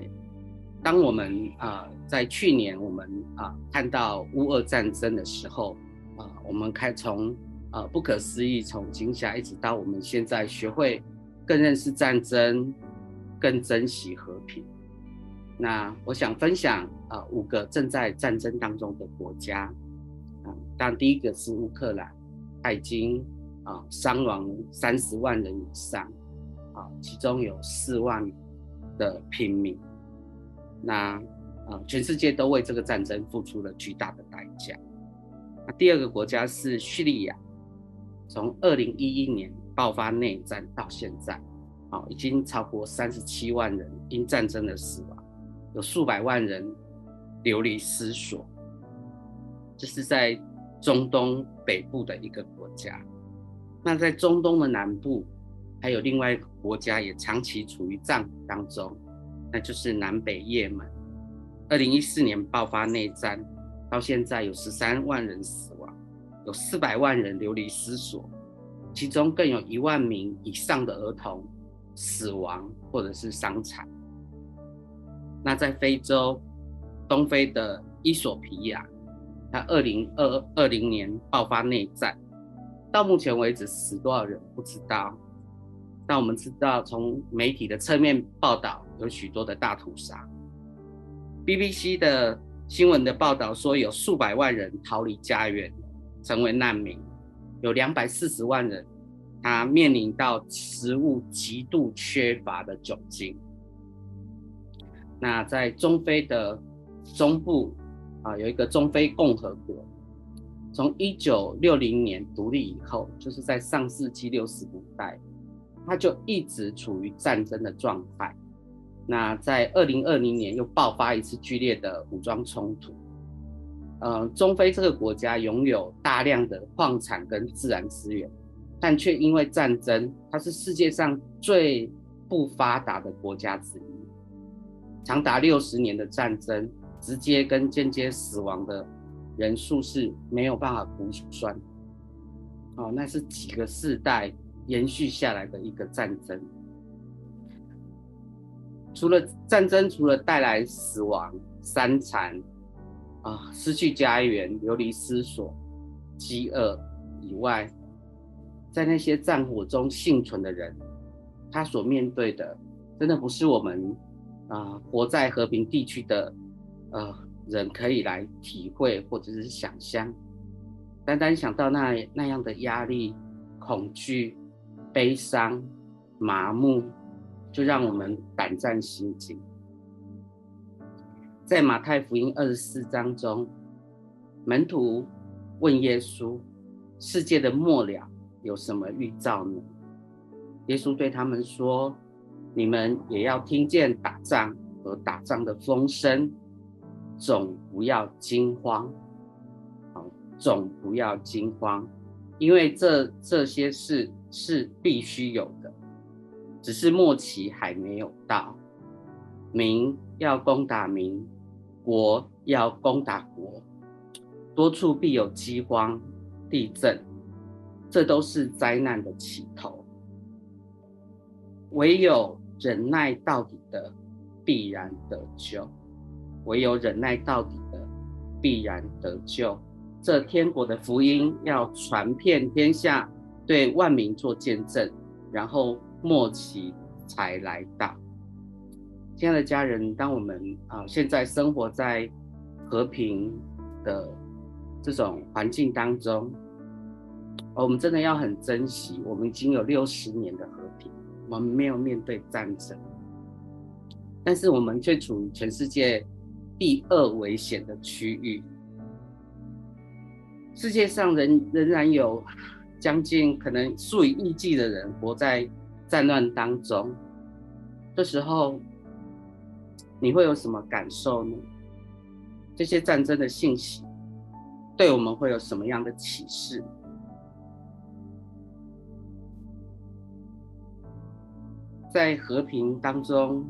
当我们啊在去年我们啊看到乌俄战争的时候，啊，我们开从。呃，不可思议，从惊吓一直到我们现在学会更认识战争，更珍惜和平。那我想分享啊、呃、五个正在战争当中的国家啊，当然第一个是乌克兰，它已经啊伤亡三十万人以上啊，其中有四万的平民。那啊，全世界都为这个战争付出了巨大的代价。那第二个国家是叙利亚。从二零一一年爆发内战到现在，啊，已经超过三十七万人因战争的死亡，有数百万人流离失所。这是在中东北部的一个国家。那在中东的南部，还有另外一个国家也长期处于战火当中，那就是南北叶门。二零一四年爆发内战，到现在有十三万人死亡，有四百万人流离失所，其中更有一万名以上的儿童死亡或者是伤残。那在非洲东非的伊索比亚，它二零二二零年爆发内战。到目前为止死多少人不知道，但我们知道从媒体的侧面报道有许多的大屠杀。BBC 的新闻的报道说有数百万人逃离家园，成为难民，有两百四十万人他面临到食物极度缺乏的窘境。那在中非的中部啊，有一个中非共和国。从一九六零年独立以后，就是在上世纪六十年代，它就一直处于战争的状态。那在二零二零年又爆发一次剧烈的武装冲突。呃，中非这个国家拥有大量的矿产跟自然资源，但却因为战争，它是世界上最不发达的国家之一。长达六十年的战争，直接跟间接死亡的。人数是没有办法估算，哦，那是几个世代延续下来的一个战争。除了战争，除了带来死亡、伤残啊、失去家园、流离失所、饥饿以外，在那些战火中幸存的人，他所面对的，真的不是我们啊活在和平地区的呃。人可以来体会或者是想象，单单想到那那样的压力、恐惧、悲伤、麻木，就让我们胆战心惊。在马太福音二十四章中，门徒问耶稣：“世界的末了有什么预兆呢？”耶稣对他们说：“你们也要听见打仗和打仗的风声。”总不要惊慌，好，总不要惊慌，因为这这些事是必须有的，只是末期还没有到。民要攻打民，国要攻打国，多处必有饥荒、地震，这都是灾难的起头。唯有忍耐到底的，必然得救。唯有忍耐到底的，必然得救。这天国的福音要传遍天下，对万民做见证，然后末期才来到。亲爱的家人，当我们啊现在生活在和平的这种环境当中，我们真的要很珍惜。我们已经有六十年的和平，我们没有面对战争，但是我们却处于全世界。第二危险的区域，世界上仍仍然有将近可能数以亿计的人活在战乱当中。这时候，你会有什么感受呢？这些战争的信息对我们会有什么样的启示？在和平当中。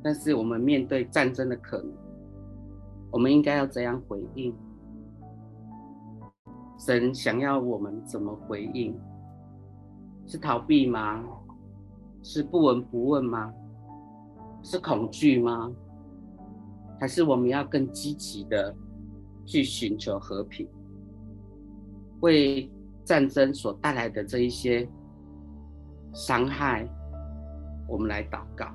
但是我们面对战争的可能，我们应该要怎样回应？神想要我们怎么回应？是逃避吗？是不闻不问吗？是恐惧吗？还是我们要更积极的去寻求和平？为战争所带来的这一些伤害，我们来祷告。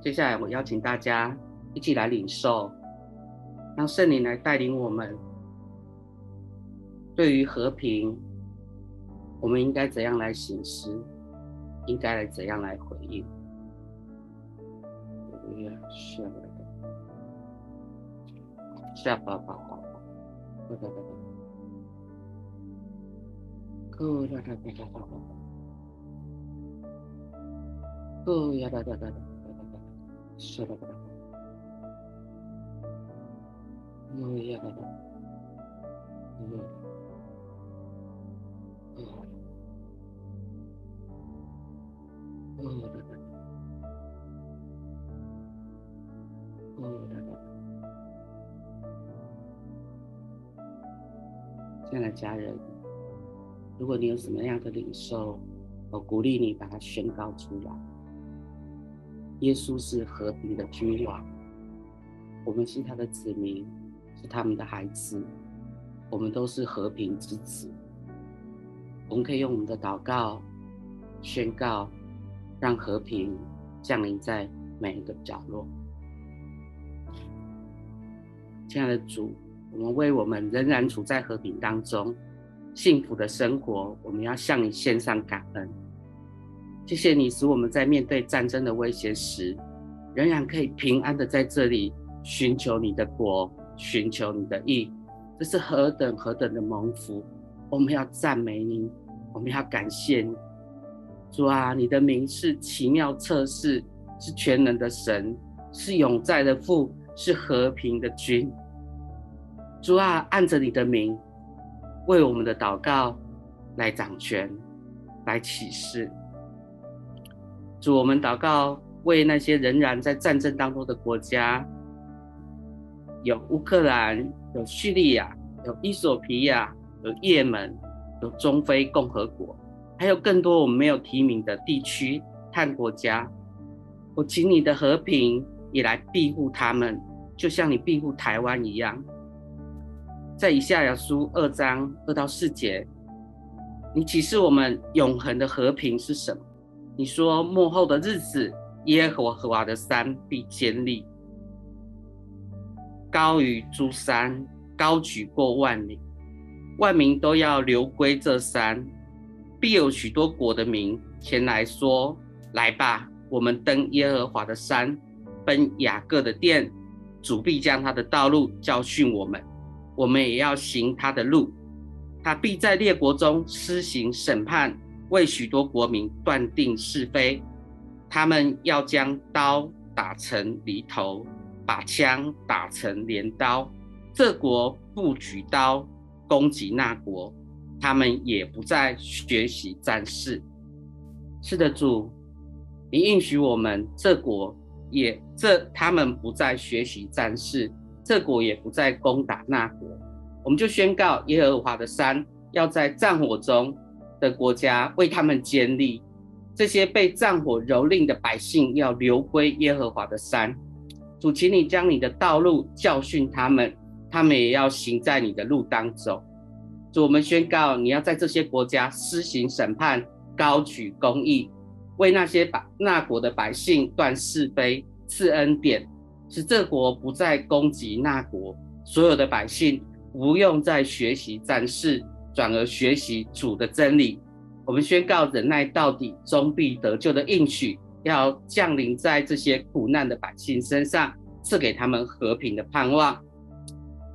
接下来，我邀请大家一起来领受，让圣灵来带领我们。对于和平，我们应该怎样来行事？应该来怎样来回应？下巴巴巴，哒哒哒哒，哒哒哒哒哒哒，哒呀哒哒哒哒。是的，嗯呀，嗯，嗯，嗯，嗯，亲爱的家人，如果你有什么样的领受，我鼓励你把它宣告出来。耶稣是和平的君王，我们是他的子民，是他们的孩子，我们都是和平之子。我们可以用我们的祷告宣告，让和平降临在每一个角落。亲爱的主，我们为我们仍然处在和平当中、幸福的生活，我们要向你献上感恩。谢谢你，使我们在面对战争的威胁时，仍然可以平安的在这里寻求你的国，寻求你的义。这是何等何等的蒙福！我们要赞美你，我们要感谢你。主啊，你的名是奇妙测试，是全能的神，是永在的父，是和平的君。主啊，按着你的名，为我们的祷告来掌权，来启示。主，我们祷告，为那些仍然在战争当中的国家，有乌克兰，有叙利亚，有伊索比亚，有也门，有中非共和国，还有更多我们没有提名的地区和国家。我请你的和平也来庇护他们，就像你庇护台湾一样。在以下亚书二章二到四节，你启示我们永恒的和平是什么？你说末后的日子，耶和华的山必坚立，高于诸山，高举过万里，万民都要流归这山，必有许多国的民前来说：来吧，我们登耶和华的山，奔雅各的殿，主必将他的道路教训我们，我们也要行他的路，他必在列国中施行审判。为许多国民断定是非，他们要将刀打成犁头，把枪打成镰刀。这国不举刀攻击那国，他们也不再学习战事。是的，主，你应许我们，这国也这他们不再学习战事，这国也不再攻打那国。我们就宣告耶和华的山要在战火中。的国家为他们建立，这些被战火蹂躏的百姓要流归耶和华的山。主，请你将你的道路教训他们，他们也要行在你的路当中。主，我们宣告，你要在这些国家施行审判，高举公义，为那些百那国的百姓断是非，赐恩典，使这国不再攻击那国。所有的百姓不用再学习战事。转而学习主的真理，我们宣告忍耐到底，终必得救的应许，要降临在这些苦难的百姓身上，赐给他们和平的盼望。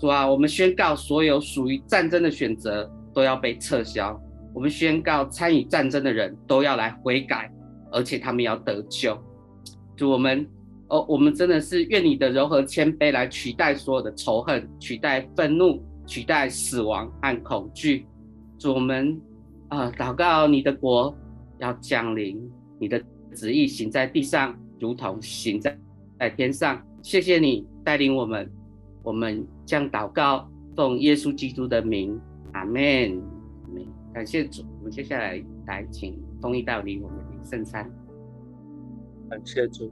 主啊，我们宣告所有属于战争的选择都要被撤销。我们宣告参与战争的人都要来悔改，而且他们要得救。主，我们哦，我们真的是愿你的柔和谦卑来取代所有的仇恨，取代愤怒，取代死亡和恐惧。主，我们啊，祷告你的国要降临，你的旨意行在地上，如同行在在天上。谢谢你带领我们，我们将祷告奉耶稣基督的名，阿门。感谢主，我们接下来来请丰毅带领我们领圣餐。感谢主，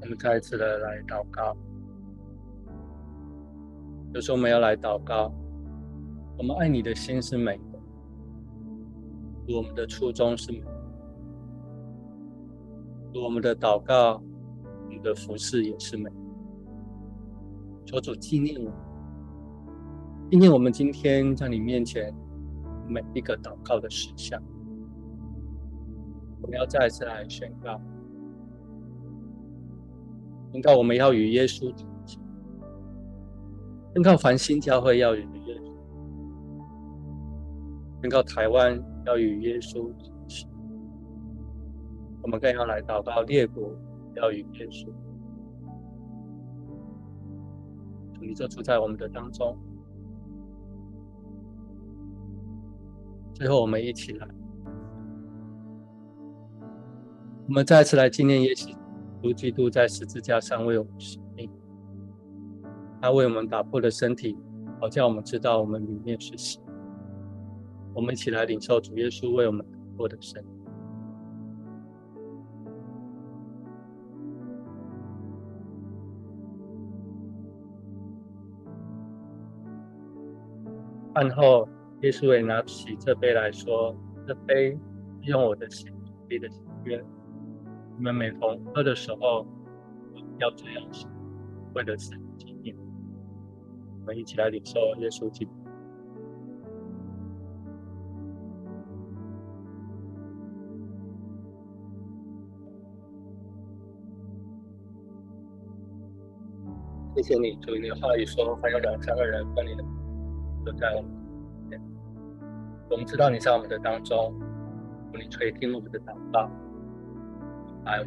我们再一次的来祷告。有时候我们要来祷告。我们爱你的心是美的，我们的初衷是美的，我们的祷告，我们的服饰也是美的。求主纪念我，纪念我们今天在你面前每一个祷告的事项。我们要再一次来宣告，宣告我们要与耶稣同行，宣告繁星教会要与耶稣。宣告台湾要与耶稣同行，我们更要来祷告列国要与耶稣。宇宙住在我们的当中。最后，我们一起来，我们再次来纪念耶稣基督在十字架上为我们舍命，他为我们打破了身体，好叫我们知道我们里面是谁。我们一起来领受主耶稣为我们打破的身。饭后，耶稣也拿起这杯来说：“这杯用我的血立的新约，你们每逢喝的时候，要这样行，为的是纪念。”我们一起来领受耶稣基督。谢谢你，主，你的话语说：“凡有两三个人关你的。”就在我们面前，我们知道你在我们的当中，你垂听我们的祷告，还有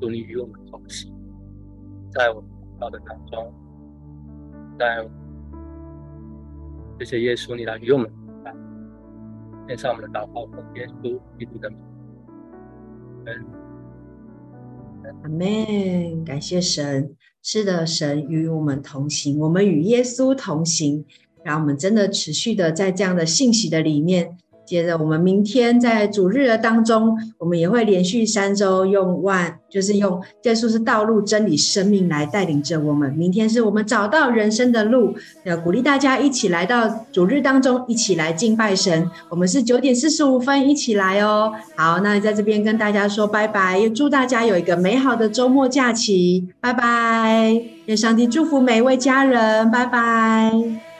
祝你与我们同行，在我们祷告的当中，在谢谢耶稣，你来与我们同在，献上我们的祷告，奉耶稣基督的名，阿门，感谢神。是的，神与我们同行，我们与耶稣同行，让我们真的持续的在这样的信息的里面。接着，我们明天在主日的当中，我们也会连续三周用万，就是用耶稣是道路、真理、生命来带领着我们。明天是我们找到人生的路，要鼓励大家一起来到主日当中，一起来敬拜神。我们是九点四十五分一起来哦。好，那在这边跟大家说拜拜，也祝大家有一个美好的周末假期，拜拜。愿上帝祝福每一位家人，拜拜。